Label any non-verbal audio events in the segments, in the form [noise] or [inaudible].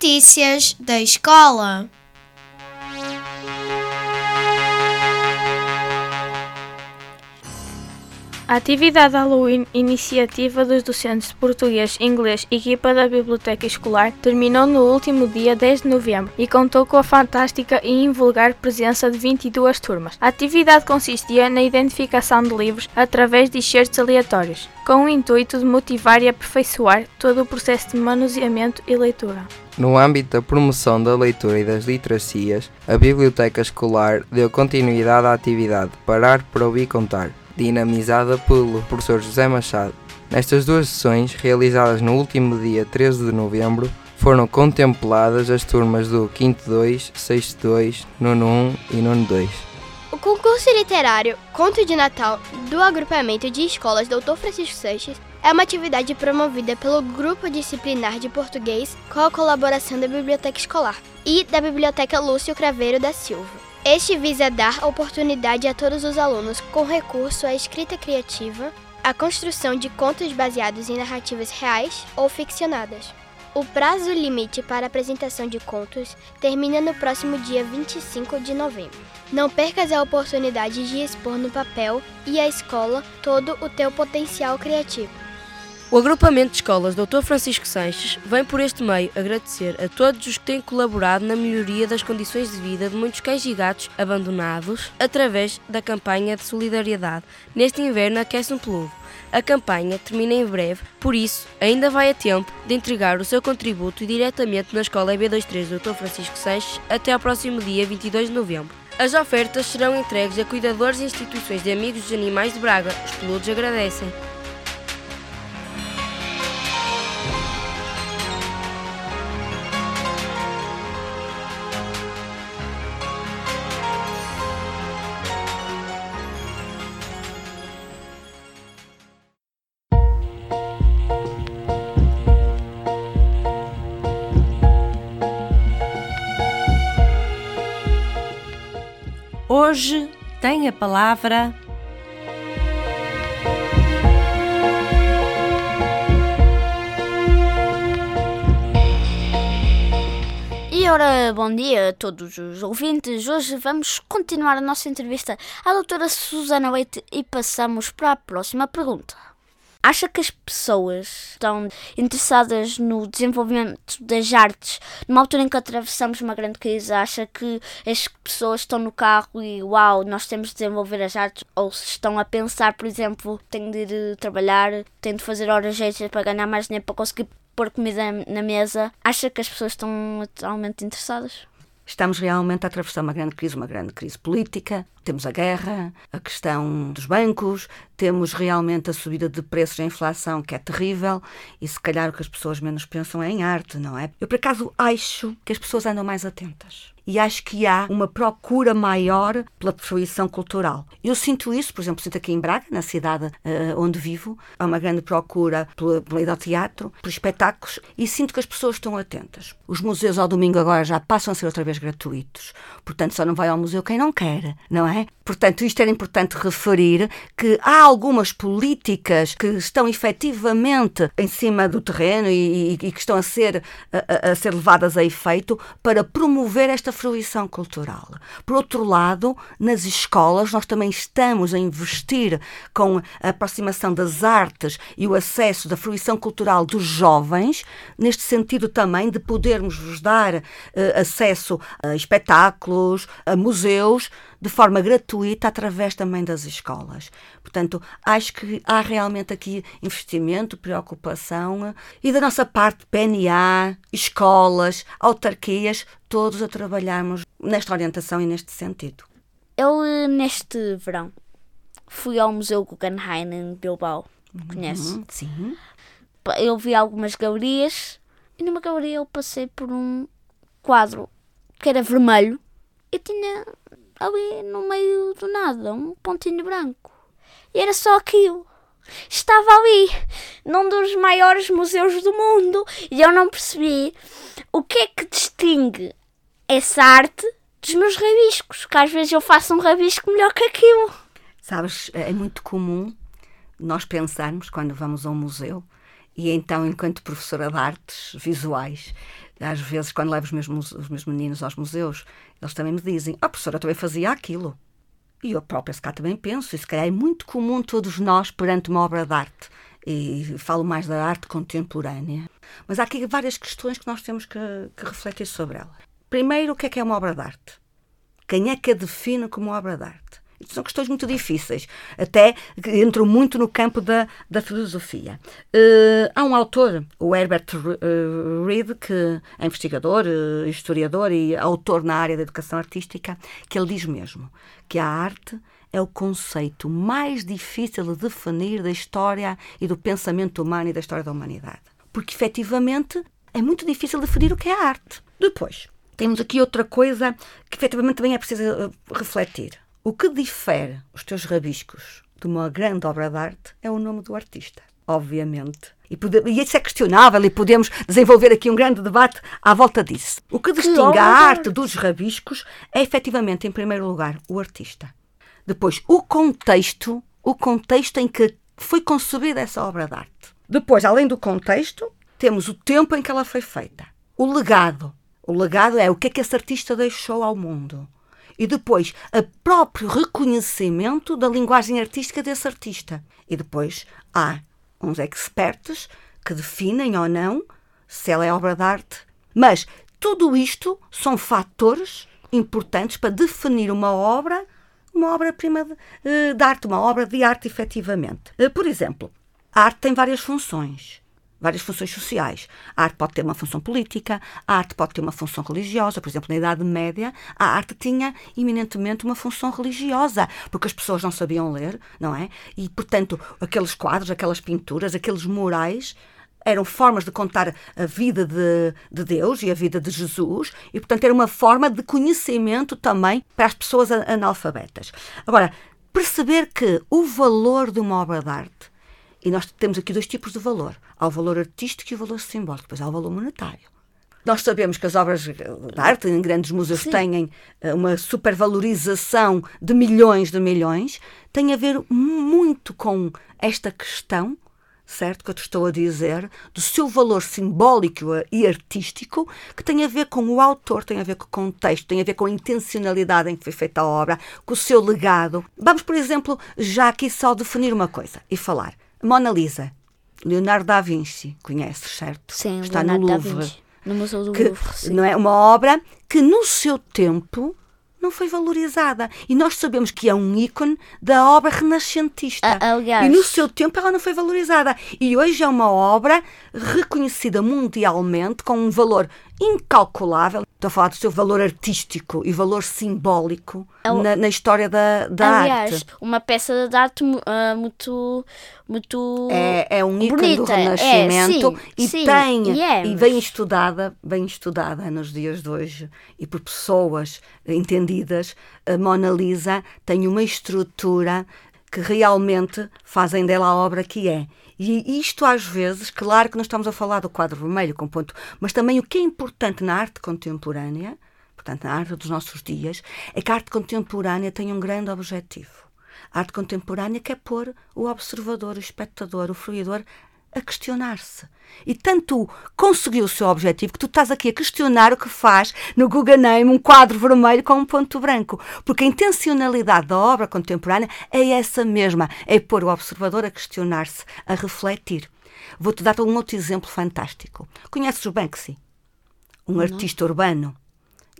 Notícias da escola. A atividade Halloween, iniciativa dos docentes de português e inglês, equipa da Biblioteca Escolar, terminou no último dia 10 de novembro e contou com a fantástica e invulgar presença de 22 turmas. A atividade consistia na identificação de livros através de excertos aleatórios, com o intuito de motivar e aperfeiçoar todo o processo de manuseamento e leitura. No âmbito da promoção da leitura e das literacias, a Biblioteca Escolar deu continuidade à atividade Parar para Ouvir Contar, dinamizada pelo professor José Machado. Nestas duas sessões, realizadas no último dia 13 de novembro, foram contempladas as turmas do 5 2, 6 2, 9 1 e 9 2. O concurso literário Conto de Natal do agrupamento de escolas Dr. Francisco Sanches é uma atividade promovida pelo Grupo Disciplinar de Português com a colaboração da Biblioteca Escolar e da Biblioteca Lúcio Craveiro da Silva. Este visa dar oportunidade a todos os alunos com recurso à escrita criativa, à construção de contos baseados em narrativas reais ou ficcionadas. O prazo limite para apresentação de contos termina no próximo dia 25 de novembro. Não percas a oportunidade de expor no papel e à escola todo o teu potencial criativo. O agrupamento de escolas Dr. Francisco Sanches vem por este meio agradecer a todos os que têm colaborado na melhoria das condições de vida de muitos cães e gatos abandonados através da campanha de solidariedade. Neste inverno aquece um peludo. A campanha termina em breve, por isso ainda vai a tempo de entregar o seu contributo diretamente na escola EB23 Dr. Francisco Sanches até ao próximo dia 22 de novembro. As ofertas serão entregues a cuidadores e instituições de amigos dos animais de Braga. Os peludos agradecem. Hoje tem a palavra. E ora, bom dia a todos os ouvintes. Hoje vamos continuar a nossa entrevista à doutora Susana Leite e passamos para a próxima pergunta. Acha que as pessoas estão interessadas no desenvolvimento das artes numa altura em que atravessamos uma grande crise? Acha que as pessoas estão no carro e uau, nós temos de desenvolver as artes? Ou se estão a pensar, por exemplo, tenho de ir trabalhar, tenho de fazer horas extras para ganhar mais dinheiro para conseguir pôr comida na mesa? Acha que as pessoas estão totalmente interessadas? Estamos realmente a atravessar uma grande crise, uma grande crise política. Temos a guerra, a questão dos bancos, temos realmente a subida de preços e a inflação, que é terrível, e se calhar o que as pessoas menos pensam é em arte, não é? Eu, por acaso, acho que as pessoas andam mais atentas e acho que há uma procura maior pela fruição cultural. Eu sinto isso, por exemplo, sinto aqui em Braga, na cidade uh, onde vivo, há uma grande procura pela, pela ida ao teatro, por espetáculos, e sinto que as pessoas estão atentas. Os museus ao domingo agora já passam a ser outra vez gratuitos, portanto só não vai ao museu quem não quer, não é? Portanto, isto era importante referir que há algumas políticas que estão efetivamente em cima do terreno e, e, e que estão a ser, a, a ser levadas a efeito para promover esta fruição cultural. Por outro lado, nas escolas, nós também estamos a investir com a aproximação das artes e o acesso da fruição cultural dos jovens, neste sentido também de podermos vos dar uh, acesso a espetáculos, a museus, de forma gratuita através também das escolas. Portanto, acho que há realmente aqui investimento, preocupação e da nossa parte, PNA, escolas, autarquias, todos a trabalharmos nesta orientação e neste sentido. Eu, neste verão, fui ao Museu Guggenheim em Bilbao. Conhece? Uhum, sim. Eu vi algumas galerias e numa galeria eu passei por um quadro que era vermelho, e tinha ali no meio do nada um pontinho branco. E era só aquilo. Estava ali, num dos maiores museus do mundo, e eu não percebi o que é que distingue essa arte dos meus rabiscos, que às vezes eu faço um rabisco melhor que aquilo. Sabes, é muito comum nós pensarmos quando vamos a um museu e então, enquanto professora de artes visuais, às vezes, quando levo os meus, os meus meninos aos museus, eles também me dizem: A oh, professora também fazia aquilo. E eu própria, se cá, também penso, e se calhar é muito comum todos nós perante uma obra de arte. E falo mais da arte contemporânea. Mas há aqui várias questões que nós temos que, que refletir sobre ela. Primeiro, o que é que é uma obra de arte? Quem é que a define como obra de arte? São questões muito difíceis, até que entram muito no campo da, da filosofia. Uh, há um autor, o Herbert uh, Reed, que é investigador, uh, historiador e autor na área da educação artística, que ele diz mesmo que a arte é o conceito mais difícil de definir da história e do pensamento humano e da história da humanidade. Porque, efetivamente, é muito difícil definir o que é a arte. Depois, temos aqui outra coisa que, efetivamente, também é preciso refletir o que difere os teus rabiscos de uma grande obra de arte é o nome do artista, obviamente. E, pode, e isso é questionável e podemos desenvolver aqui um grande debate à volta disso. O que distingue a arte dos rabiscos é efetivamente, em primeiro lugar, o artista. Depois, o contexto, o contexto em que foi concebida essa obra de arte. Depois, além do contexto, temos o tempo em que ela foi feita. O legado. O legado é o que é que esse artista deixou ao mundo e depois o próprio reconhecimento da linguagem artística desse artista. E depois há uns expertos que definem ou não se ela é obra de arte. Mas tudo isto são fatores importantes para definir uma obra, uma obra-prima de, eh, de, arte, uma obra de arte efetivamente. Eh, por exemplo, a arte tem várias funções várias funções sociais. A arte pode ter uma função política, a arte pode ter uma função religiosa. Por exemplo, na Idade Média, a arte tinha eminentemente uma função religiosa, porque as pessoas não sabiam ler, não é? E, portanto, aqueles quadros, aquelas pinturas, aqueles murais eram formas de contar a vida de, de, Deus e a vida de Jesus, e, portanto, era uma forma de conhecimento também para as pessoas analfabetas. Agora, perceber que o valor de uma obra de arte e nós temos aqui dois tipos de valor. Há o valor artístico e o valor simbólico, depois há o valor monetário. Nós sabemos que as obras de arte em grandes museus Sim. têm eh, uma supervalorização de milhões de milhões. Tem a ver muito com esta questão, certo? Que eu te estou a dizer, do seu valor simbólico e artístico, que tem a ver com o autor, tem a ver com o contexto, tem a ver com a intencionalidade em que foi feita a obra, com o seu legado. Vamos, por exemplo, já aqui só definir uma coisa e falar. Mona Lisa, Leonardo da Vinci, conheces, certo? Sim, Está Leonardo no Louvre. Da Vinci, no Museu do que, Louvre. Sim. Não é uma obra que no seu tempo não foi valorizada. E nós sabemos que é um ícone da obra renascentista. Ah, aliás. E no seu tempo ela não foi valorizada. E hoje é uma obra reconhecida mundialmente com um valor incalculável. Estou a falar do seu valor artístico e valor simbólico é na, na, história da, da aliás, arte. uma peça de arte uh, muito, muito é, é um ícone bonita. do Renascimento é, sim, e sim, tem é, e bem estudada, bem estudada nos dias de hoje e por pessoas entendidas. A Mona Lisa tem uma estrutura que realmente fazem dela a obra que é. E isto, às vezes, claro que não estamos a falar do quadro vermelho com ponto, mas também o que é importante na arte contemporânea, portanto, na arte dos nossos dias, é que a arte contemporânea tem um grande objetivo. A arte contemporânea quer pôr o observador, o espectador, o fruidor a questionar-se. E tanto conseguiu o seu objetivo que tu estás aqui a questionar o que faz no Guggenheim um quadro vermelho com um ponto branco. Porque a intencionalidade da obra contemporânea é essa mesma: é pôr o observador a questionar-se, a refletir. Vou-te dar um outro exemplo fantástico. Conheces o Banksy? Um Não. artista urbano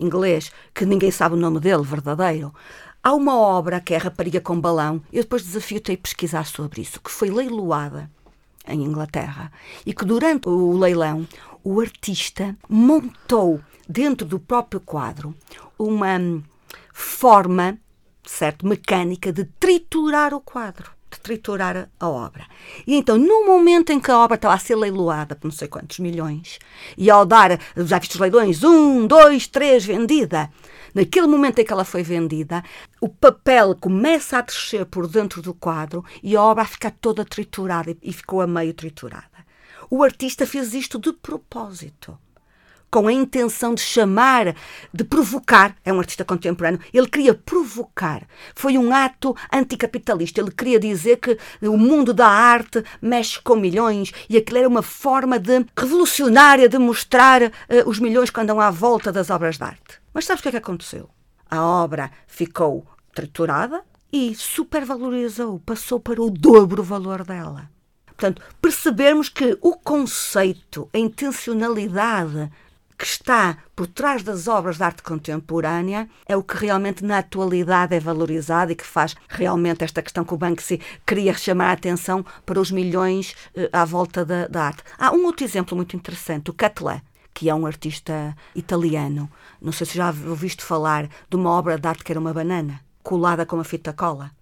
inglês que ninguém sabe o nome dele verdadeiro. Há uma obra que é a Rapariga com Balão, eu depois desafio-te a pesquisar sobre isso, que foi leiloada em Inglaterra, e que durante o leilão o artista montou dentro do próprio quadro uma forma, certo, mecânica de triturar o quadro, de triturar a obra. E então, no momento em que a obra estava a ser leiloada por não sei quantos milhões, e ao dar, os leilões, um, dois, três, vendida, naquele momento em que ela foi vendida, o papel começa a descer por dentro do quadro e a obra fica toda triturada e ficou a meio triturada. O artista fez isto de propósito com a intenção de chamar, de provocar. É um artista contemporâneo. Ele queria provocar. Foi um ato anticapitalista. Ele queria dizer que o mundo da arte mexe com milhões e aquilo era uma forma de revolucionária de mostrar uh, os milhões que andam à volta das obras de arte. Mas sabes o que é que aconteceu? A obra ficou triturada e supervalorizou, passou para o dobro valor dela. Portanto, percebermos que o conceito, a intencionalidade que está por trás das obras de arte contemporânea é o que realmente na atualidade é valorizado e que faz realmente esta questão que o Banksy queria chamar a atenção para os milhões eh, à volta da, da arte. Há um outro exemplo muito interessante, o Catlé que é um artista italiano. Não sei se já ouviste falar de uma obra de arte que era uma banana, colada com uma fita cola.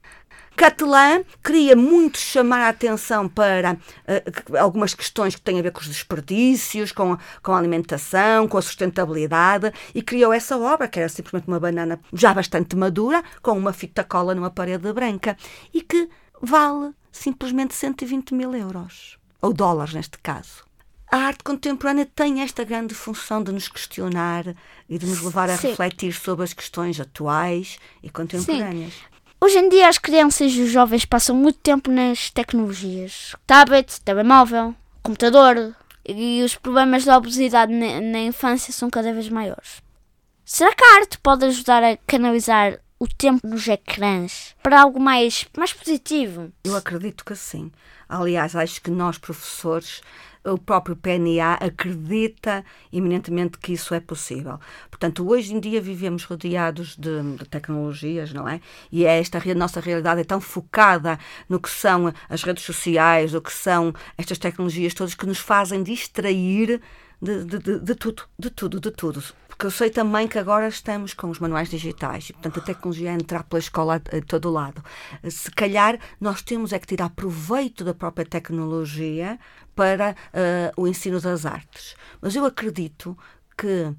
Catalã queria muito chamar a atenção para uh, algumas questões que têm a ver com os desperdícios, com, com a alimentação, com a sustentabilidade, e criou essa obra, que era simplesmente uma banana já bastante madura, com uma fita cola numa parede branca, e que vale simplesmente 120 mil euros, ou dólares neste caso. A arte contemporânea tem esta grande função de nos questionar e de nos levar a Sim. refletir sobre as questões atuais e contemporâneas. Sim. Hoje em dia as crianças e os jovens passam muito tempo nas tecnologias. Tablet, telemóvel, computador e os problemas da obesidade na, infância são cada vez maiores. Será que a arte pode ajudar a canalizar o tempo nos ecrãs para algo mais, mais positivo? Eu acredito que sim. Aliás, acho que nós, professores, o próprio PNA acredita eminentemente que isso é possível. Portanto, hoje em dia vivemos rodeados de, de tecnologias, não é? E é esta nossa realidade é tão focada no que são as redes sociais, o que são estas tecnologias todas que nos fazem distrair de, de, de, de tudo, de tudo, de tudo. Porque eu sei também que agora estamos com os manuais digitais e, portanto, a tecnologia é entrar pela escola a, todo lado. Se calhar nós temos é que tirar proveito da própria tecnologia para uh, o ensino das artes. Mas eu acredito que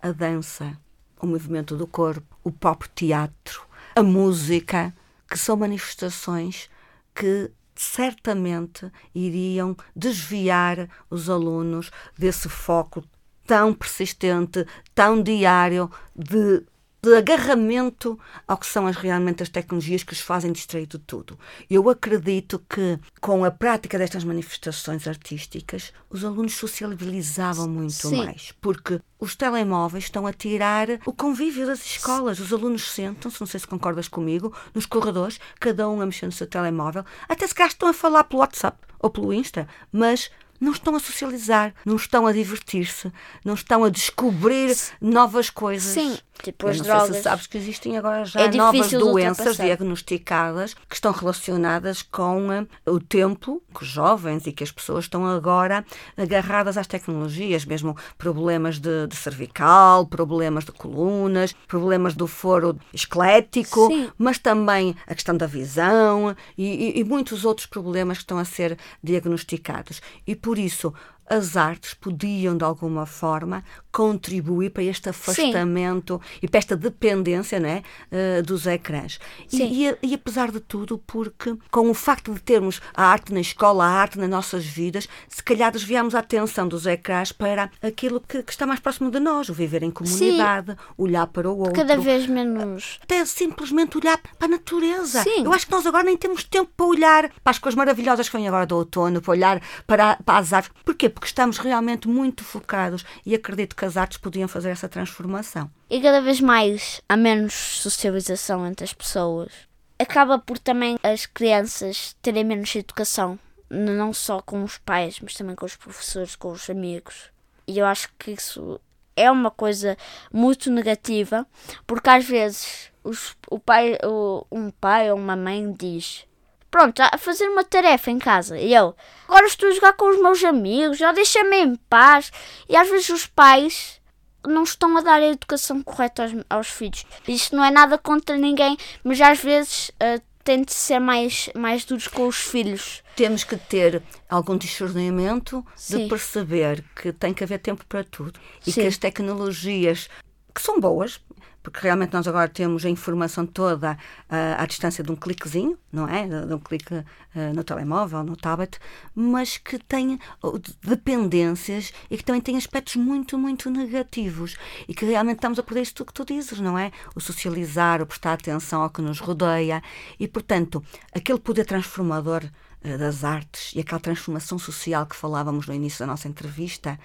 a dança, o movimento do corpo, o próprio teatro, a música, que são manifestações que certamente iriam desviar os alunos desse foco tão persistente, tão diário de de agarramento ao que são as, realmente as tecnologias que os fazem distrair de tudo. Eu acredito que, com a prática destas manifestações artísticas, os alunos socializavam muito Sim. mais, porque os telemóveis estão a tirar o convívio das escolas. Os alunos sentam-se, não sei se concordas comigo, nos corredores, cada um a mexer no seu telemóvel, até se calhar estão a falar pelo WhatsApp ou pelo Insta, mas não estão a socializar, não estão a divertir-se, não estão a descobrir novas coisas. Sim, tipo as não drogas. Sei se sabes que existem agora já é novas doenças diagnosticadas que estão relacionadas com uh, o tempo que os jovens e que as pessoas estão agora agarradas às tecnologias, mesmo problemas de, de cervical, problemas de colunas, problemas do foro esquelético, Sim. mas também a questão da visão e, e, e muitos outros problemas que estão a ser diagnosticados. E por isso as artes podiam, de alguma forma, contribuir para este afastamento Sim. e para esta dependência não é, uh, dos ecrãs. E, e, e, apesar de tudo, porque com o facto de termos a arte na escola, a arte nas nossas vidas, se calhar desviamos a atenção dos ecrãs para aquilo que, que está mais próximo de nós, o viver em comunidade, Sim. olhar para o outro. Cada vez menos. Até simplesmente olhar para a natureza. Sim. Eu acho que nós agora nem temos tempo para olhar para as coisas maravilhosas que vêm agora do outono, para olhar para, para as árvores. Porquê? Porque estamos realmente muito focados e acredito que as artes podiam fazer essa transformação. E cada vez mais há menos socialização entre as pessoas. Acaba por também as crianças terem menos educação, não só com os pais, mas também com os professores, com os amigos. E eu acho que isso é uma coisa muito negativa, porque às vezes os, o pai, o, um pai ou uma mãe diz pronto, a fazer uma tarefa em casa. E eu, agora estou a jogar com os meus amigos, já deixa-me em paz. E às vezes os pais não estão a dar a educação correta aos, aos filhos. Isto não é nada contra ninguém, mas às vezes uh, têm de ser mais, mais duros com os filhos. Temos que ter algum discernimento Sim. de perceber que tem que haver tempo para tudo e Sim. que as tecnologias que são boas, porque realmente nós agora temos a informação toda ah, à distância de um cliquezinho, não é? De, um clique ah, no telemóvel, no tablet, mas que tem de- dependências e que também tem aspectos muito, muito negativos e que realmente estamos a perder isto que tu dizes, não é? O socializar, o prestar atenção ao que nos rodeia e, portanto, aquele poder transformador eh, das artes e aquela transformação social que falávamos no início da nossa entrevista,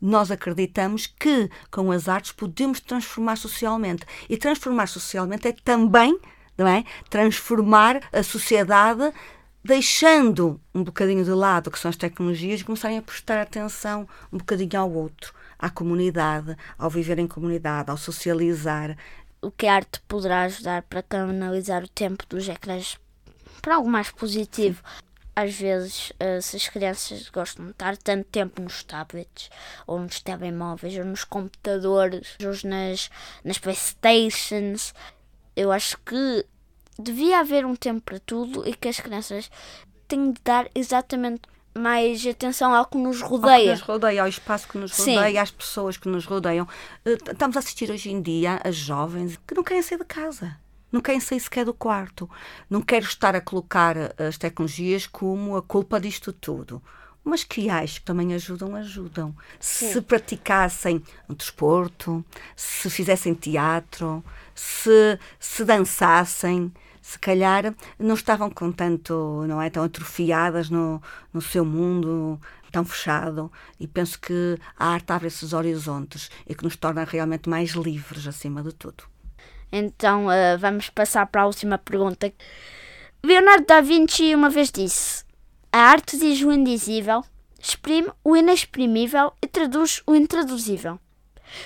nós acreditamos que com as artes podemos transformar socialmente. E transformar socialmente é também, não é? Transformar a sociedade deixando um bocadinho de lado o que são as tecnologias e começarem a prestar atenção um bocadinho ao outro, à comunidade, ao viver em comunidade, ao socializar. O que a arte poderá ajudar para canalizar o tempo dos ecrãs para algo mais positivo. Às vezes, eh, se as crianças gostam de estar tanto tempo nos tablets, ou nos telemóveis, ou nos computadores, ou nas, nas Playstations, eu acho que devia haver um tempo para tudo e que as crianças têm de dar exatamente mais atenção ao que nos Ao que rodeia. nos rodeia, ao espaço que nos Sim. rodeia, às pessoas que nos rodeiam. Eh, Estamos a assistir hoje em dia a jovens que não querem sair de casa. Não querem sair sequer do quarto. Não quero estar a colocar eh, as tecnologias como a culpa disto tudo. Mas que acho que também ajudam, ajudam. Se praticassem um desporto, se fizessem teatro, se, se dançassem, se calhar não estavam com tanto, não é, tão atrofiadas no, no seu mundo tão fechado e penso que a arte abre esses horizontes e que nos torna realmente mais livres acima de tudo. Então eh, vamos passar para a última pergunta. Leonardo da Vinci uma vez disse: A arte diz o indizível, exprime o inexprimível e traduz o intraduzível.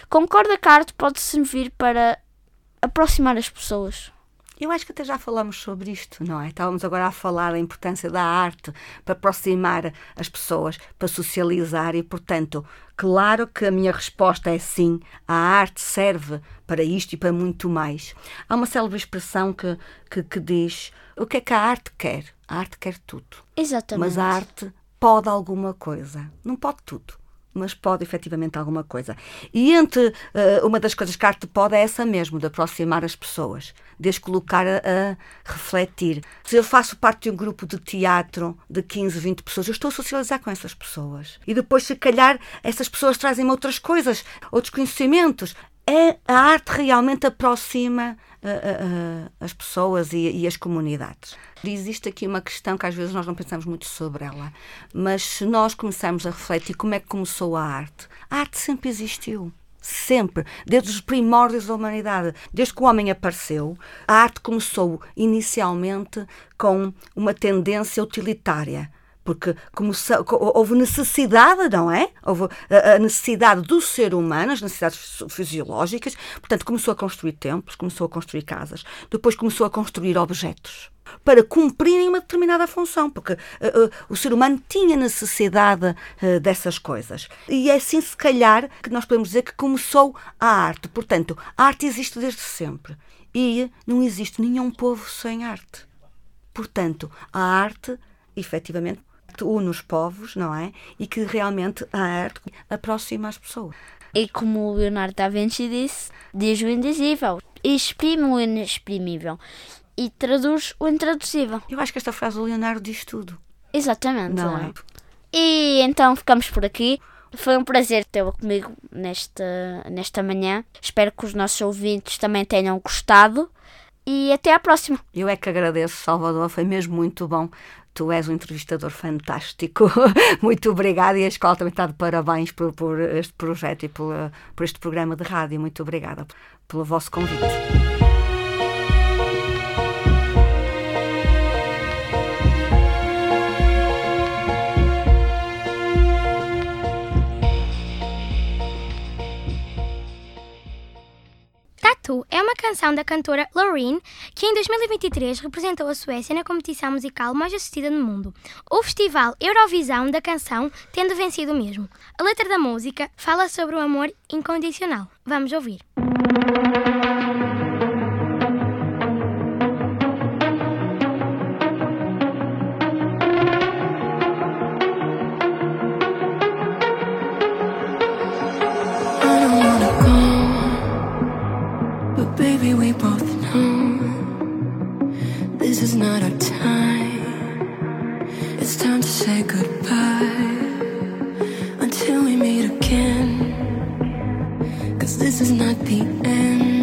Concorda que a arte pode servir para aproximar as pessoas? Eu acho que até já falamos sobre isto, não é? Estávamos agora a falar da importância da arte para aproximar as pessoas, para socializar e, portanto, claro que a minha resposta é sim, a arte serve para isto e para muito mais. Há uma célebre expressão que, que, que diz o que é que a arte quer? A arte quer tudo. Exatamente. Mas a arte pode alguma coisa. Não pode tudo, mas pode efetivamente alguma coisa. E entre eh, uma das coisas que a arte pode é essa mesmo, de aproximar as pessoas, de as colocar a, a refletir. Se eu faço parte de um grupo de teatro de 15, 20 pessoas, eu estou a socializar com essas pessoas. E depois, se calhar, essas pessoas trazem-me outras coisas, outros conhecimentos. É, a arte realmente aproxima eh, eh, as pessoas e, e as comunidades. Existe aqui uma questão que às vezes nós não pensamos muito sobre ela, mas se nós começarmos a refletir como é que começou a arte, a arte sempre existiu. Sempre, desde os primórdios da humanidade, desde que o homem apareceu, a arte começou inicialmente com uma tendência utilitária porque começou, co- houve necessidade, não é? Houve a, necessidade do ser humano, as necessidades fisi- fisiológicas, portanto, começou a construir templos, começou a construir casas, depois começou a construir objetos para cumprirem uma determinada função, porque eh, eh, o ser humano tinha necessidade eh, dessas coisas. E é assim, se calhar, que nós podemos dizer que começou a arte. Portanto, a arte existe desde sempre. E não existe nenhum povo sem arte. Portanto, a arte, efetivamente, une os povos, não é? E que realmente a arte aproxima as pessoas. E como o Leonardo da Vinci disse, diz o indizível, exprime o inexprimível e traduz o intraduzível. Eu acho que esta frase do Leonardo diz tudo, Exatamente. não é? E então ficamos por aqui. Foi um prazer tê-lo comigo nesta, nesta manhã. Espero que os nossos ouvintes também tenham gostado. E até à próxima. Eu é que agradeço, Salvador, foi mesmo muito bom. Tu és um entrevistador fantástico. [laughs] Muito obrigada e a escola também está de parabéns por, por este projeto e por, por este programa de rádio. Muito obrigada pelo vosso convite. Tatu é uma canção da cantora Loreen que em 2023 representou a Suécia na competição musical mais assistida no mundo, o Festival Eurovisão da canção tendo vencido o mesmo. A letra da música fala sobre o amor incondicional. Vamos ouvir. not our time. It's time to say goodbye until we meet again. Cause this is not the end.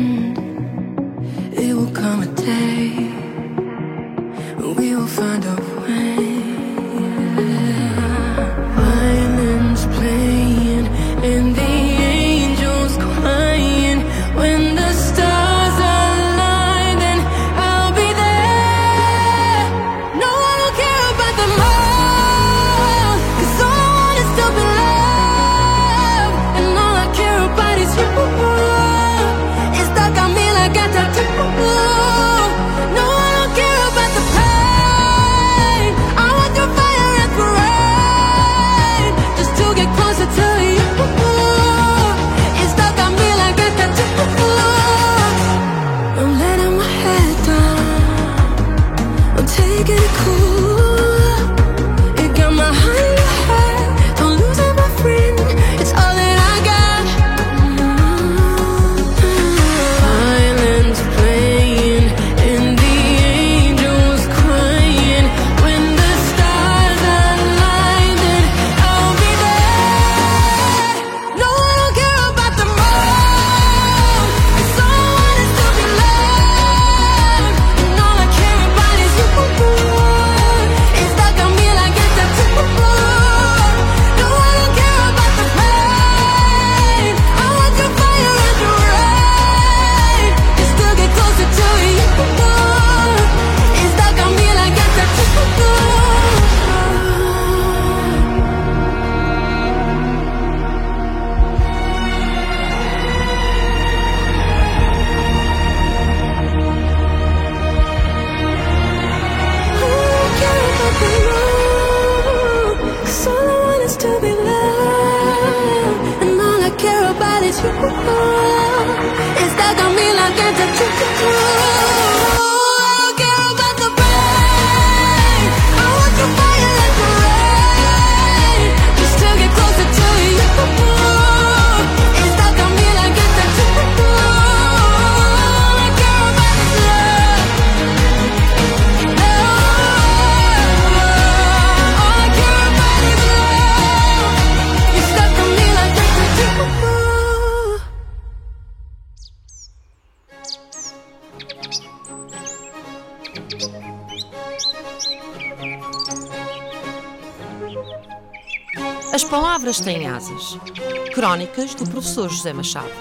Crónicas do professor José Machado.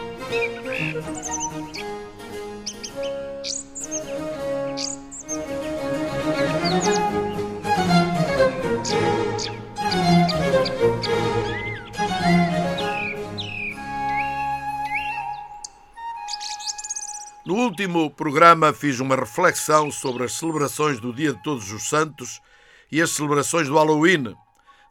No último programa fiz uma reflexão sobre as celebrações do Dia de Todos os Santos e as celebrações do Halloween,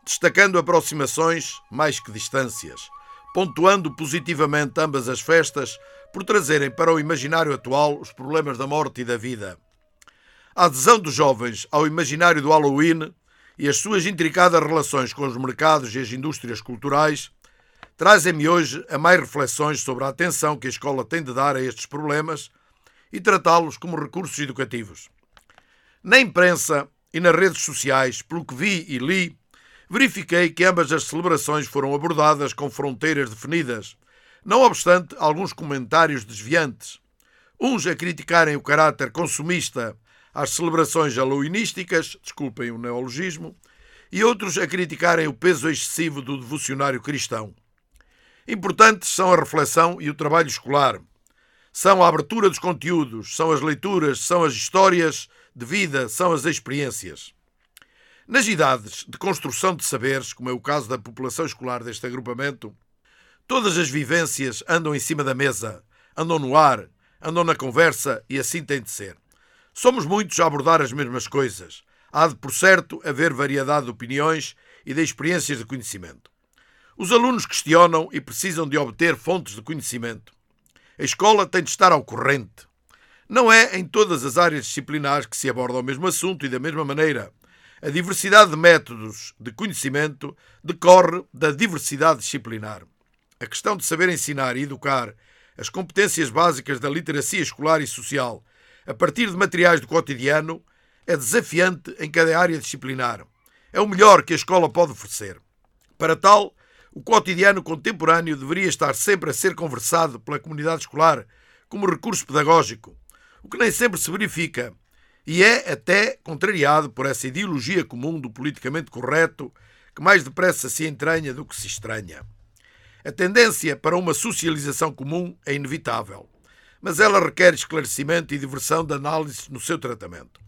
destacando aproximações mais que distâncias, pontuando positivamente ambas as festas por trazerem para o imaginário atual os problemas da morte e da vida. A adesão dos jovens ao imaginário do Halloween e as suas intricadas relações com os mercados e as indústrias culturais trazem-me hoje a mais reflexões sobre a atenção que a escola tem de dar a estes problemas e tratá-los como recursos educativos. Na imprensa e nas redes sociais, pelo que vi e li, verifiquei que ambas as celebrações foram abordadas com fronteiras definidas, não obstante alguns comentários desviantes. Uns a criticarem o caráter consumista às celebrações halloweenísticas, desculpem o neologismo, e outros a criticarem o peso excessivo do devocionário cristão. Importantes são a reflexão e o trabalho escolar. São a abertura dos conteúdos, são as leituras, são as histórias de vida, são as experiências. Nas idades de construção de saberes, como é o caso da população escolar deste agrupamento, todas as vivências andam em cima da mesa, andam no ar, andam na conversa e assim tem de ser. Somos muitos a abordar as mesmas coisas. Há de, por certo, haver variedade de opiniões e de experiências de conhecimento. Os alunos questionam e precisam de obter fontes de conhecimento. A escola tem de estar ao corrente. Não é em todas as áreas disciplinares que se aborda o mesmo assunto e da mesma maneira. A diversidade de métodos de conhecimento decorre da diversidade disciplinar. A questão de saber ensinar e educar as competências básicas da literacia escolar e social a partir de materiais do cotidiano é desafiante em cada área disciplinar. É o melhor que a escola pode oferecer. Para tal, O cotidiano contemporâneo deveria estar sempre a ser conversado pela comunidade escolar como recurso pedagógico, o que nem sempre se verifica e é até contrariado por essa ideologia comum do politicamente correto que mais depressa se entranha do que se estranha. A tendência para uma socialização comum é inevitável, mas ela requer esclarecimento e diversão de análise no seu tratamento.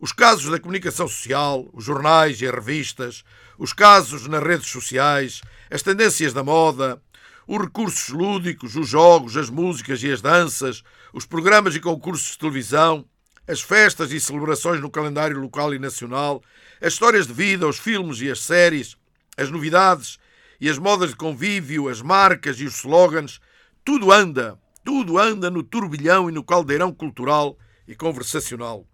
Os casos da comunicação social, os jornais e as revistas, os casos nas redes sociais, as tendências da moda, os recursos lúdicos, os jogos, as músicas e as danças, os programas e concursos de televisão, as festas e celebrações no calendário local e nacional, as histórias de vida, os filmes e as séries, as novidades e as modas de convívio, as marcas e os slogans, tudo anda, tudo anda no turbilhão e no caldeirão cultural e conversacional.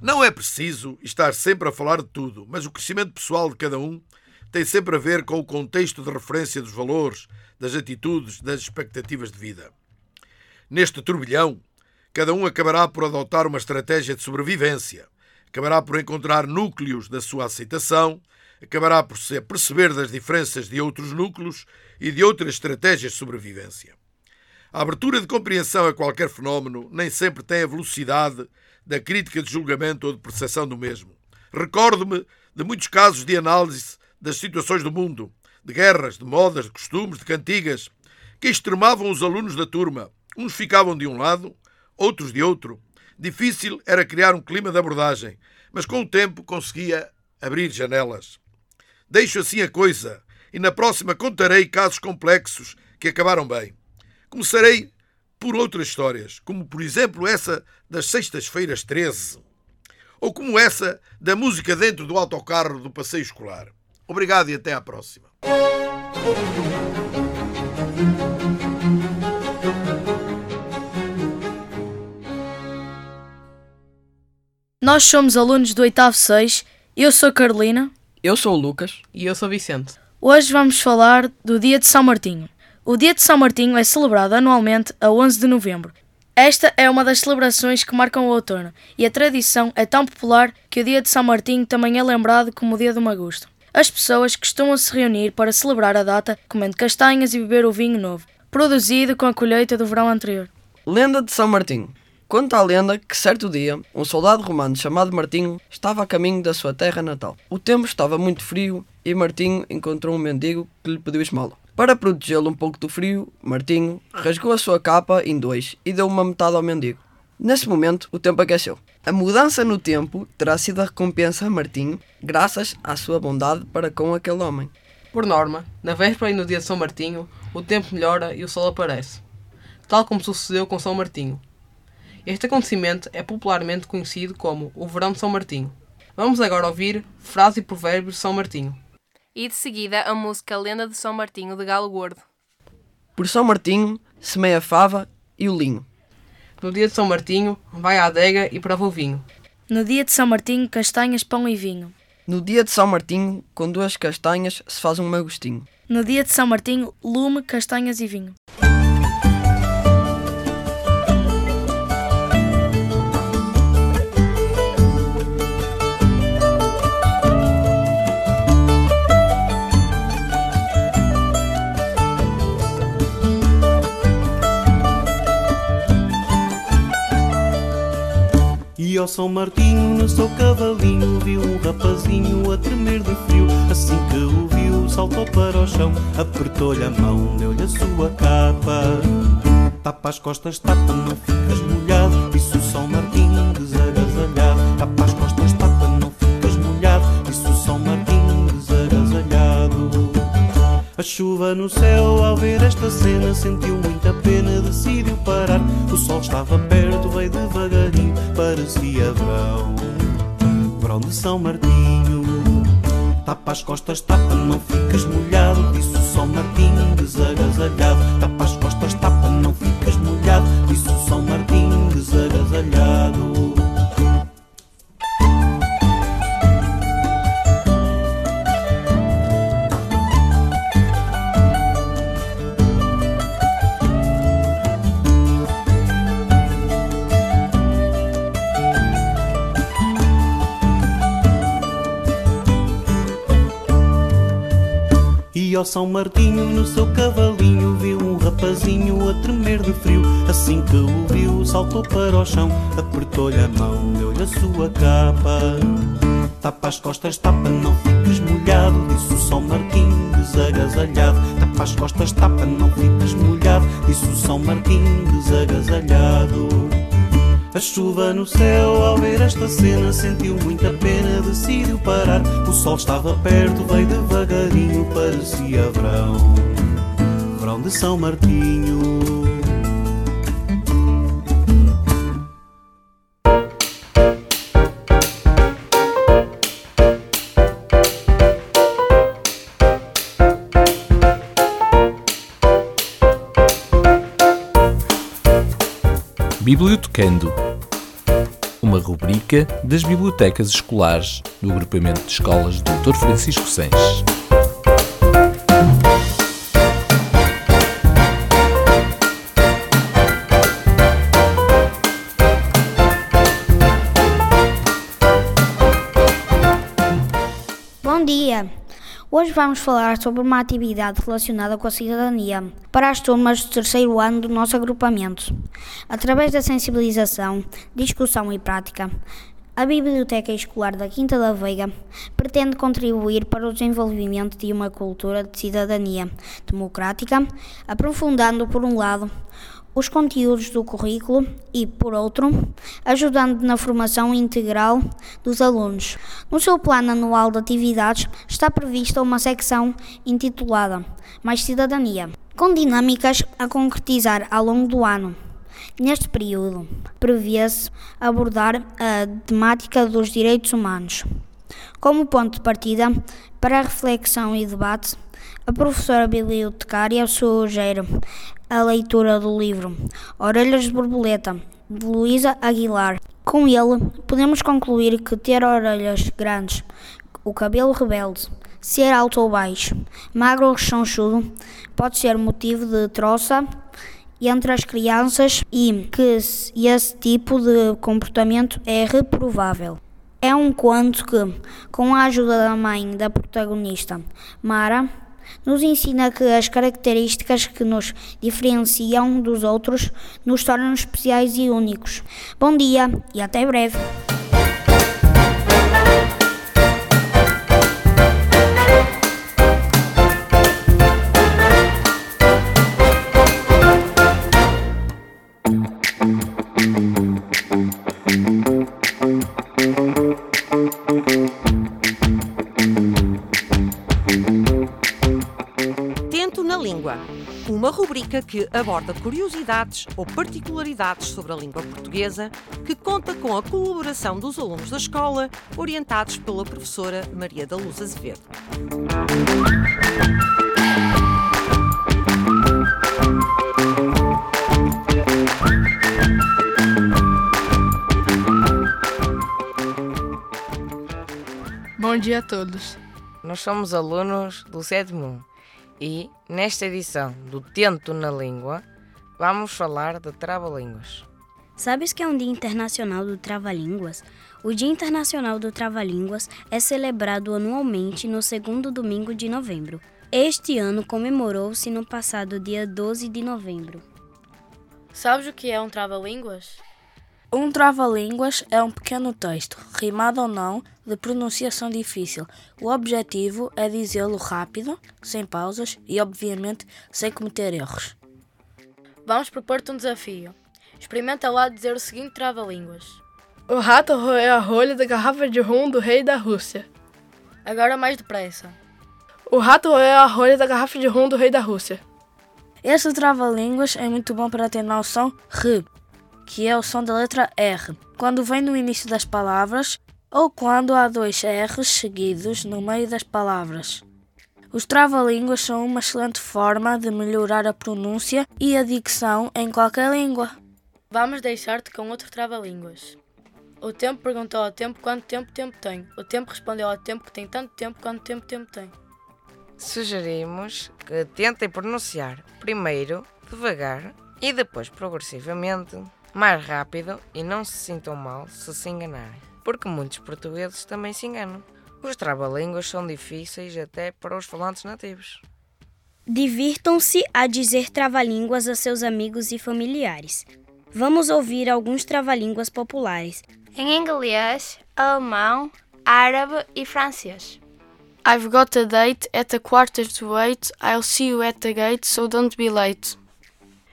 Não é preciso estar sempre a falar de tudo, mas o crescimento pessoal de cada um tem sempre a ver com o contexto de referência dos valores, das atitudes, das expectativas de vida. Neste turbilhão, cada um acabará por adotar uma estratégia de sobrevivência, acabará por encontrar núcleos da sua aceitação, acabará por se perceber das diferenças de outros núcleos e de outras estratégias de sobrevivência. A abertura de compreensão a qualquer fenómeno nem sempre tem a velocidade da crítica de julgamento ou de percepção do mesmo. Recordo-me de muitos casos de análise das situações do mundo, de guerras, de modas, de costumes, de cantigas, que extremavam os alunos da turma. Uns ficavam de um lado, outros de outro. Difícil era criar um clima de abordagem, mas com o tempo conseguia abrir janelas. Deixo assim a coisa e na próxima contarei casos complexos que acabaram bem. Começarei por outras histórias, como por exemplo essa das Sextas-feiras 13, ou como essa da música dentro do autocarro do passeio escolar. Obrigado e até à próxima. Nós somos alunos do oitavo 6. Eu sou a Carolina. Eu sou o Lucas. E eu sou o Vicente. Hoje vamos falar do Dia de São Martinho. O Dia de São Martinho é celebrado anualmente a 11 de novembro. Esta é uma das celebrações que marcam o outono, e a tradição é tão popular que o Dia de São Martinho também é lembrado como o Dia do Magusto. As pessoas costumam se reunir para celebrar a data comendo castanhas e beber o vinho novo, produzido com a colheita do verão anterior. Lenda de São Martinho. Conta a lenda que certo dia, um soldado romano chamado Martinho estava a caminho da sua terra natal. O tempo estava muito frio e Martinho encontrou um mendigo que lhe pediu esmola. Para protegê-lo um pouco do frio, Martinho rasgou a sua capa em dois e deu uma metade ao mendigo. Nesse momento, o tempo aqueceu. A mudança no tempo terá sido a recompensa a Martinho, graças à sua bondade para com aquele homem. Por norma, na véspera e no dia de São Martinho, o tempo melhora e o sol aparece, tal como sucedeu com São Martinho. Este acontecimento é popularmente conhecido como o Verão de São Martinho. Vamos agora ouvir frase e provérbios de São Martinho. E de seguida a música Lenda de São Martinho de Galo Gordo. Por São Martinho, semeia a fava e o linho. No dia de São Martinho, vai à adega e prova o vinho. No dia de São Martinho, castanhas, pão e vinho. No dia de São Martinho, com duas castanhas se faz um magostinho. No dia de São Martinho, lume, castanhas e vinho. E ao São Martinho, no seu cavalinho, viu um rapazinho a tremer de frio. Assim que o viu, saltou para o chão, apertou-lhe a mão, deu-lhe a sua capa. Tapa as costas, tapa, não ficas molhado. Disse o São Martinho desagasalhado. Tapa as costas, tapa, não ficas molhado. Disse o São Martinho desagasalhado. A chuva no céu, ao ver esta cena, sentiu muita pena, decidiu parar. O sol estava perto, veio devagarinho, parecia verão. Verão de São Martinho. Tapa as costas, tapa, não ficas molhado. Disse o São Martinho desagasalhado. Tapa ao São Martinho no seu cavalinho Viu um rapazinho a tremer de frio. Assim que o viu saltou para o chão Apertou-lhe a mão, deu-lhe a sua capa. Tapa as costas, tapa, não fiques molhado Disse o São Martinho desagasalhado Tapa as costas, tapa, não fiques molhado Disse o São Martinho desagasalhado a chuva no céu, ao ver esta cena, sentiu muita pena, decidiu parar. O sol estava perto, veio devagarinho, parecia verão. Verão de São Martinho. Bibliotecando uma rubrica das bibliotecas escolares do agrupamento de escolas Dr. Francisco Sanches. Hoje vamos falar sobre uma atividade relacionada com a cidadania para as turmas do terceiro ano do nosso agrupamento. Através da sensibilização, discussão e prática, a Biblioteca Escolar da Quinta da Veiga pretende contribuir para o desenvolvimento de uma cultura de cidadania democrática, aprofundando, por um lado, os conteúdos do currículo e, por outro, ajudando na formação integral dos alunos. No seu plano anual de atividades está prevista uma secção intitulada Mais Cidadania, com dinâmicas a concretizar ao longo do ano. Neste período, prevê-se abordar a temática dos direitos humanos. Como ponto de partida para a reflexão e debate, a professora bibliotecária sugere a leitura do livro Orelhas de Borboleta, de Luísa Aguilar. Com ele, podemos concluir que ter orelhas grandes, o cabelo rebelde, ser alto ou baixo, magro ou rechonchudo, pode ser motivo de troça entre as crianças e que esse tipo de comportamento é reprovável. É um conto que, com a ajuda da mãe da protagonista, Mara, nos ensina que as características que nos diferenciam dos outros nos tornam especiais e únicos. Bom dia e até breve! Rubrica que aborda curiosidades ou particularidades sobre a língua portuguesa, que conta com a colaboração dos alunos da escola, orientados pela professora Maria da Luz Azevedo. Bom dia a todos. Nós somos alunos do sétimo 1 e, nesta edição do Tento na Língua, vamos falar de trava-línguas. Sabes que é um Dia Internacional do Trava-Línguas? O Dia Internacional do Trava-Línguas é celebrado anualmente no segundo domingo de novembro. Este ano comemorou-se no passado dia 12 de novembro. Sabes o que é um trava-línguas? Um trava-línguas é um pequeno texto, rimado ou não, de pronunciação difícil. O objetivo é dizê-lo rápido, sem pausas e, obviamente, sem cometer erros. Vamos propor-te um desafio. Experimenta lá dizer o seguinte trava-línguas. O rato roeu a rolha da garrafa de rum do rei da Rússia. Agora mais depressa. O rato roeu a rolha da garrafa de rum do rei da Rússia. Este trava-línguas é muito bom para ter noção R, que é o som da letra R, quando vem no início das palavras ou quando há dois R's seguidos no meio das palavras. Os trava-línguas são uma excelente forma de melhorar a pronúncia e a dicção em qualquer língua. Vamos deixar-te com outro trava-línguas. O tempo perguntou ao tempo quanto tempo tempo tem. O tempo respondeu ao tempo que tem tanto tempo quanto tempo tempo tem. Sugerimos que tentem pronunciar primeiro devagar e depois progressivamente mais rápido e não se sintam mal se se enganarem, porque muitos portugueses também se enganam. Os trava-línguas são difíceis até para os falantes nativos. Divirtam-se a dizer trava-línguas a seus amigos e familiares. Vamos ouvir alguns trava-línguas populares. Em inglês, alemão, árabe e francês. I've got a date at a quarter to eight. I'll see you at the gate, so don't be late.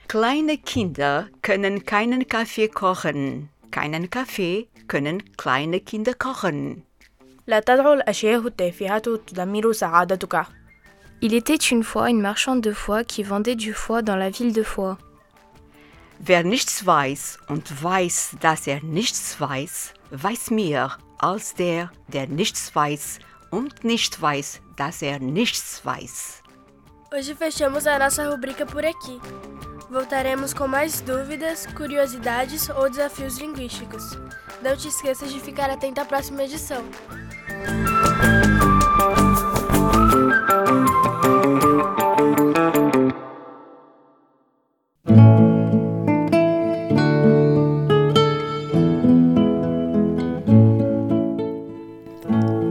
Kleine Kinder können keinen Kaffee kochen. Keinen Kaffee können kleine Kinder kochen. لا تدعو الأشياء التافهة تدمر سعادتك. Il était une fois une marchande de foie qui vendait du foie dans la ville de Foix. Wer nichts weiß und weiß, dass er nichts weiß, weiß mehr als der, der nichts weiß und nicht weiß, dass er nichts weiß. Hoje fechamos a nossa rubrica por aqui. Voltaremos com mais dúvidas, curiosidades ou desafios linguísticos. Não te esqueças de ficar atento à próxima edição.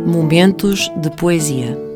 Momentos de poesia.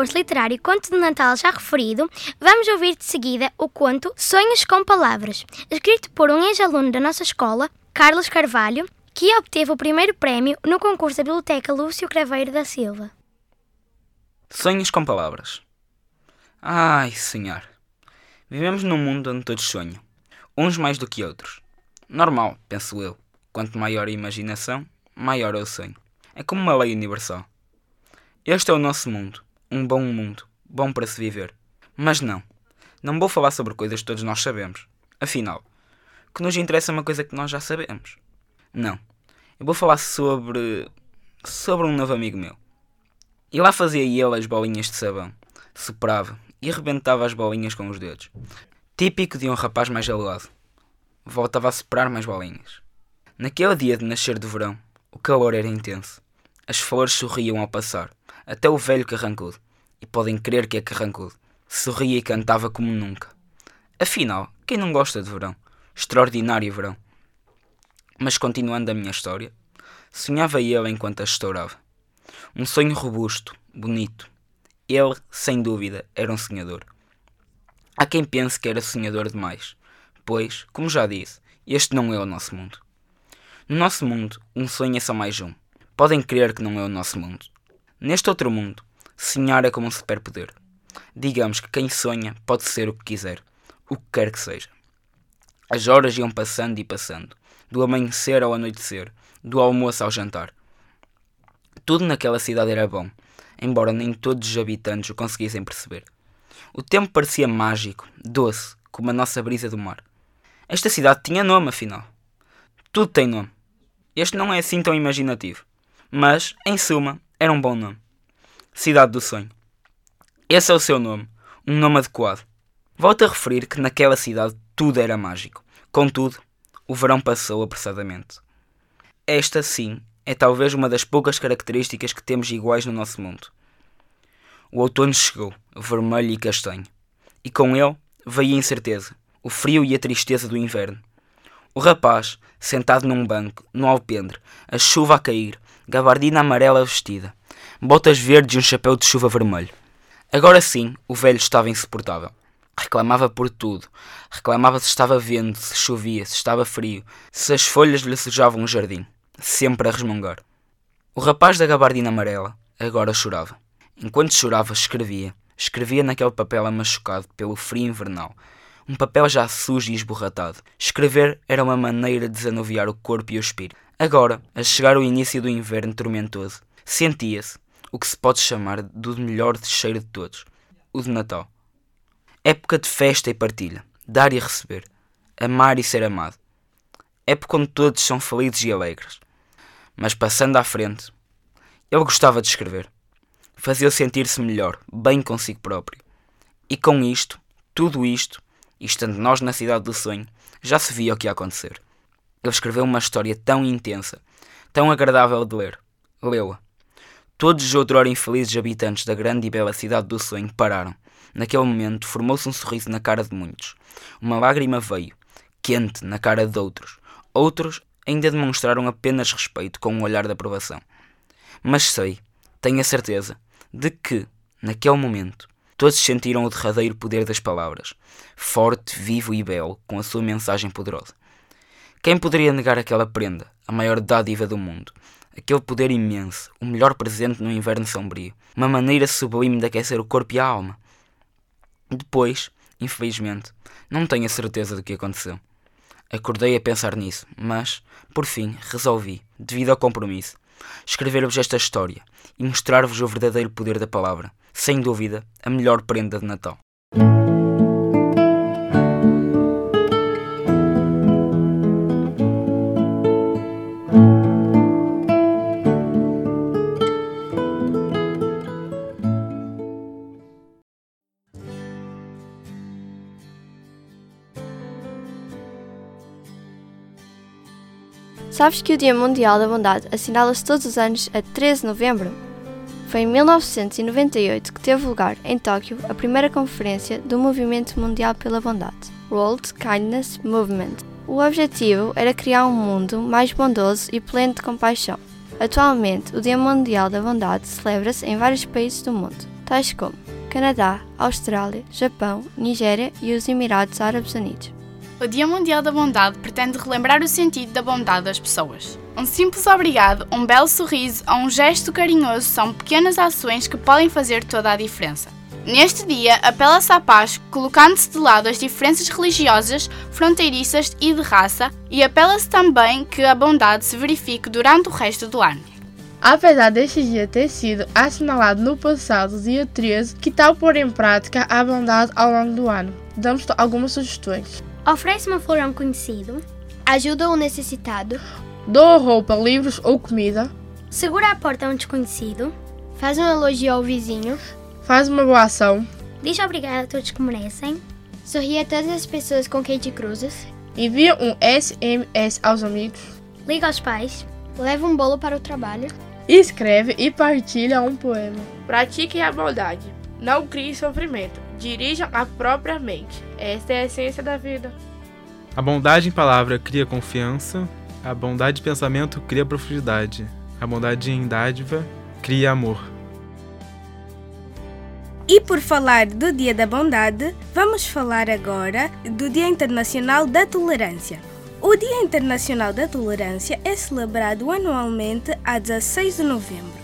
Concurso literário Conto de Natal já referido, vamos ouvir de seguida o conto Sonhos com Palavras, escrito por um ex-aluno da nossa escola, Carlos Carvalho, que obteve o primeiro prémio no concurso da Biblioteca Lúcio Craveiro da Silva. Sonhos com palavras. Ai, senhor. Vivemos num mundo onde todos sonham, uns mais do que outros. Normal, penso eu. Quanto maior a imaginação, maior é o sonho. É como uma lei universal. Este é o nosso mundo, um bom mundo, bom para se viver. Mas não, não vou falar sobre coisas que todos nós sabemos. Afinal, que nos interessa é uma coisa que nós já sabemos. Não, eu vou falar sobre. sobre um novo amigo meu. E lá fazia ele as bolinhas de sabão, soprava e arrebentava as bolinhas com os dedos. Típico de um rapaz mais aleado. Voltava a soprar mais bolinhas. Naquele dia de nascer do verão, o calor era intenso. As flores sorriam ao passar, até o velho carrancudo, e podem crer que é carrancudo, sorria e cantava como nunca. Afinal, quem não gosta de verão? Extraordinário verão. Mas continuando a minha história, sonhava ele enquanto a estourava. Um sonho robusto, bonito. Ele, sem dúvida, era um sonhador. Há quem pense que era sonhador demais, pois, como já disse, este não é o nosso mundo. No nosso mundo, um sonho é só mais um. Podem crer que não é o nosso mundo. Neste outro mundo, sonhar é como um superpoder. Digamos que quem sonha pode ser o que quiser, o que quer que seja. As horas iam passando e passando, do amanhecer ao anoitecer, do almoço ao jantar. Tudo naquela cidade era bom, embora nem todos os habitantes o conseguissem perceber. O tempo parecia mágico, doce, como a nossa brisa do mar. Esta cidade tinha nome, afinal. Tudo tem nome. Este não é assim tão imaginativo, mas, em suma, era um bom nome. Cidade do Sonho. Esse é o seu nome, um nome adequado. Volto a referir que naquela cidade tudo era mágico. Contudo, o verão passou apressadamente. Esta, sim, é talvez uma das poucas características que temos iguais no nosso mundo. O outono chegou, vermelho e castanho, e com ele veio a incerteza, o frio e a tristeza do inverno. O rapaz, sentado num banco, no alpendre, a chuva a cair, gabardina amarela vestida, botas verdes e um chapéu de chuva vermelho. Agora sim, o velho estava insuportável. Reclamava por tudo. Reclamava se estava vento, se chovia, se estava frio, se as folhas lhe sujavam o jardim. Sempre a resmungar. O rapaz da gabardina amarela agora chorava. Enquanto chorava, escrevia. Escrevia naquele papel amachucado pelo frio invernal. Um papel já sujo e esborratado. Escrever era uma maneira de desanuviar o corpo e o espírito. Agora, a chegar o início do inverno tormentoso, sentia-se o que se pode chamar do melhor cheiro de todos, o de Natal. Época de festa e partilha, dar e receber, amar e ser amado. Época onde todos são felizes e alegres. Mas passando à frente, ele gostava de escrever. Fazia-o sentir-se melhor, bem consigo próprio. E com isto, tudo isto, e estando nós na cidade do sonho, já se via o que ia acontecer. Ele escreveu uma história tão intensa, tão agradável de ler. Leu-a. Todos os outrora infelizes habitantes da grande e bela cidade do sonho pararam. Naquele momento formou-se um sorriso na cara de muitos. Uma lágrima veio, quente, na cara de outros. Outros ainda demonstraram apenas respeito com um olhar de aprovação. Mas sei, tenho a certeza, de que, naquele momento, todos sentiram o derradeiro poder das palavras, forte, vivo e belo, com a sua mensagem poderosa. Quem poderia negar aquela prenda, a maior dádiva do mundo, aquele poder imenso, o melhor presente no inverno sombrio, uma maneira sublime de aquecer o corpo e a alma? Depois, infelizmente, não tenho a certeza do que aconteceu. Acordei a pensar nisso, mas, por fim, resolvi, devido ao compromisso, escrever-vos esta história e mostrar-vos o verdadeiro poder da palavra, sem dúvida, a melhor prenda de Natal. Sabes que o Dia Mundial da Bondade assinala-se todos os anos a 13 de novembro? Foi em 1998 que teve lugar, em Tóquio, a primeira conferência do Movimento Mundial pela Bondade, World Kindness Movement. O objetivo era criar um mundo mais bondoso e pleno de compaixão. Atualmente, o Dia Mundial da Bondade celebra-se em vários países do mundo, tais como Canadá, Austrália, Japão, Nigéria e os Emirados Árabes Unidos. O Dia Mundial da Bondade pretende relembrar o sentido da bondade das pessoas. Um simples obrigado, um belo sorriso ou um gesto carinhoso são pequenas ações que podem fazer toda a diferença. Neste dia, apela-se à paz, colocando-se de lado as diferenças religiosas, fronteiriças e de raça, e apela-se também que a bondade se verifique durante o resto do ano. Apesar deste dia ter sido assinalado no passado, dia 13, que tal pôr em prática a bondade ao longo do ano? Damos algumas sugestões. Oferece uma flor a um conhecido. Ajuda o necessitado. Doa roupa, livros ou comida. Segura a porta a um desconhecido. Faz um elogio ao vizinho. Faz uma boa ação. Diz obrigado a todos que merecem. Sorri a todas as pessoas com quem te cruzas. Envia um SMS aos amigos. Liga aos pais. Leva um bolo para o trabalho. Escreve e partilha um poema. Pratiquem a bondade. Não crie sofrimento. Dirijam a própria mente. Esta é a essência da vida. A bondade em palavra cria confiança. A bondade de pensamento cria profundidade. A bondade em dádiva cria amor. E por falar do Dia da Bondade, vamos falar agora do Dia Internacional da Tolerância. O Dia Internacional da Tolerância é celebrado anualmente a 16 de novembro.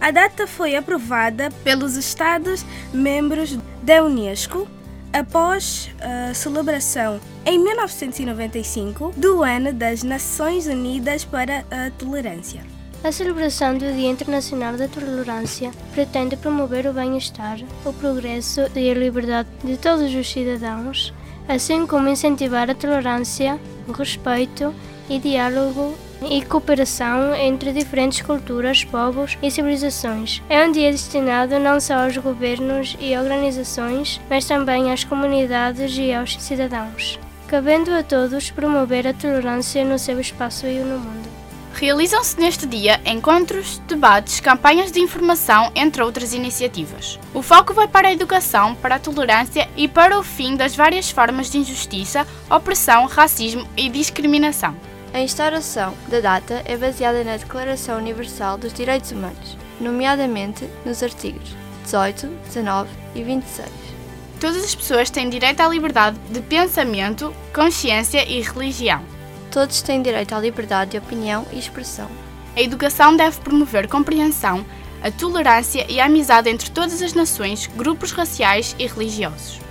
A data foi aprovada pelos Estados-membros da Unesco após a celebração em 1995 do Ano das Nações Unidas para a Tolerância. A celebração do Dia Internacional da Tolerância pretende promover o bem-estar, o progresso e a liberdade de todos os cidadãos, assim como incentivar a tolerância, o respeito e diálogo e cooperação entre diferentes culturas, povos e civilizações. É um dia destinado não só aos governos e organizações, mas também às comunidades e aos cidadãos, cabendo a todos promover a tolerância no seu espaço e no mundo. Realizam-se neste dia encontros, debates, campanhas de informação, entre outras iniciativas. O foco vai para a educação, para a tolerância e para o fim das várias formas de injustiça, opressão, racismo e discriminação. A instauração da data é baseada na Declaração Universal dos Direitos Humanos, nomeadamente nos artigos 18, 19 e 26. Todas as pessoas têm direito à liberdade de pensamento, consciência e religião. Todos têm direito à liberdade de opinião e expressão. A educação deve promover compreensão, a tolerância e a amizade entre todas as nações, grupos raciais e religiosos.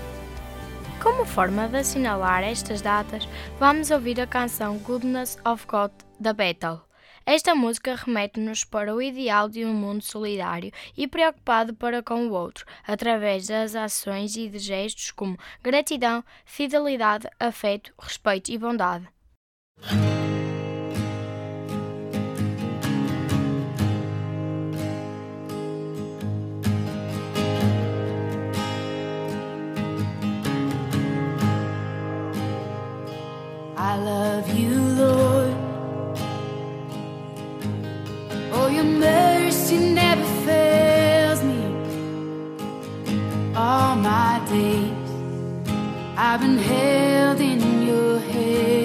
Como forma de assinalar estas datas, vamos ouvir a canção Goodness of God da Bethel. Esta música remete-nos para o ideal de um mundo solidário e preocupado para com o outro, através das ações e de gestos como gratidão, fidelidade, afeto, respeito e bondade. I love you, Lord. Oh, your mercy never fails me. All my days I've been held in your hand.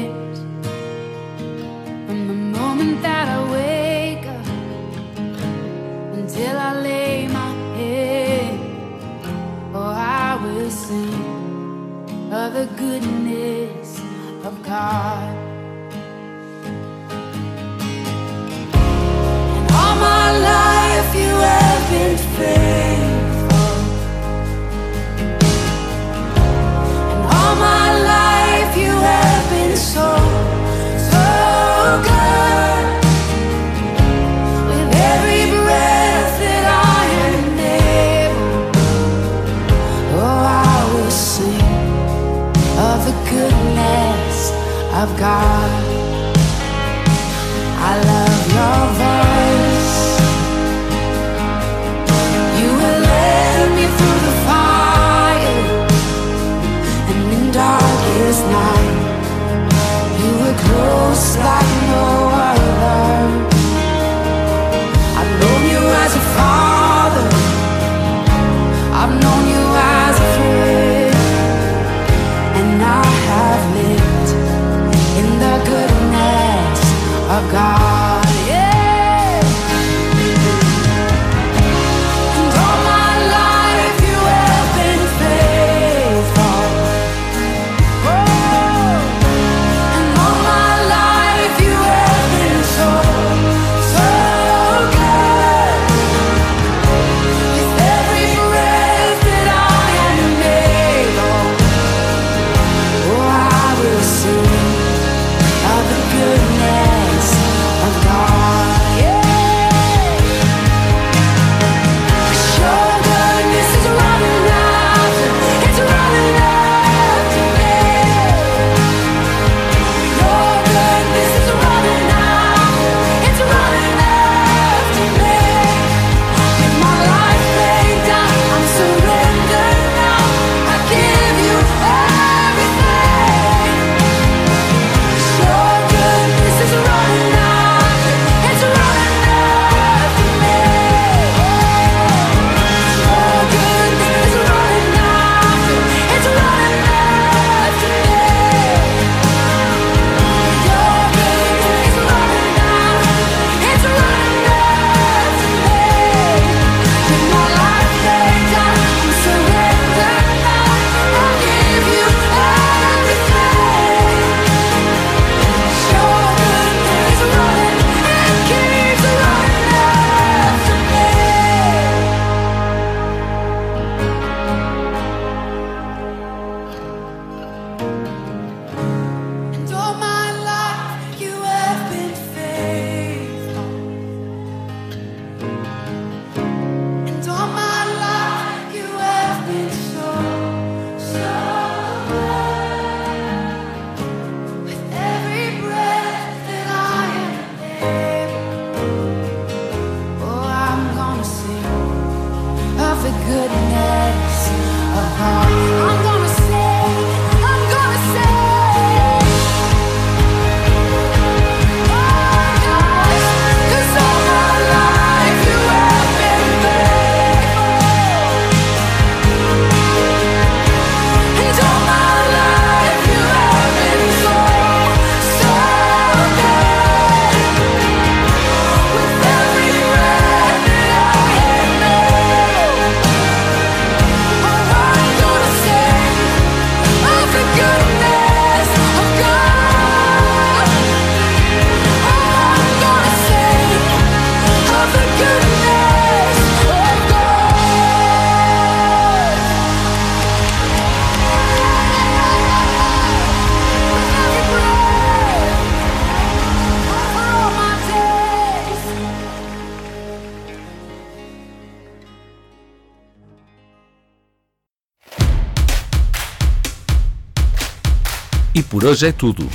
hoje é tudo.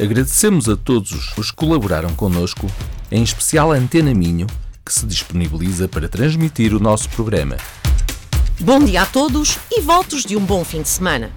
Agradecemos a todos os que colaboraram connosco, em especial a Antena Minho, que se disponibiliza para transmitir o nosso programa. Bom dia a todos e votos de um bom fim de semana.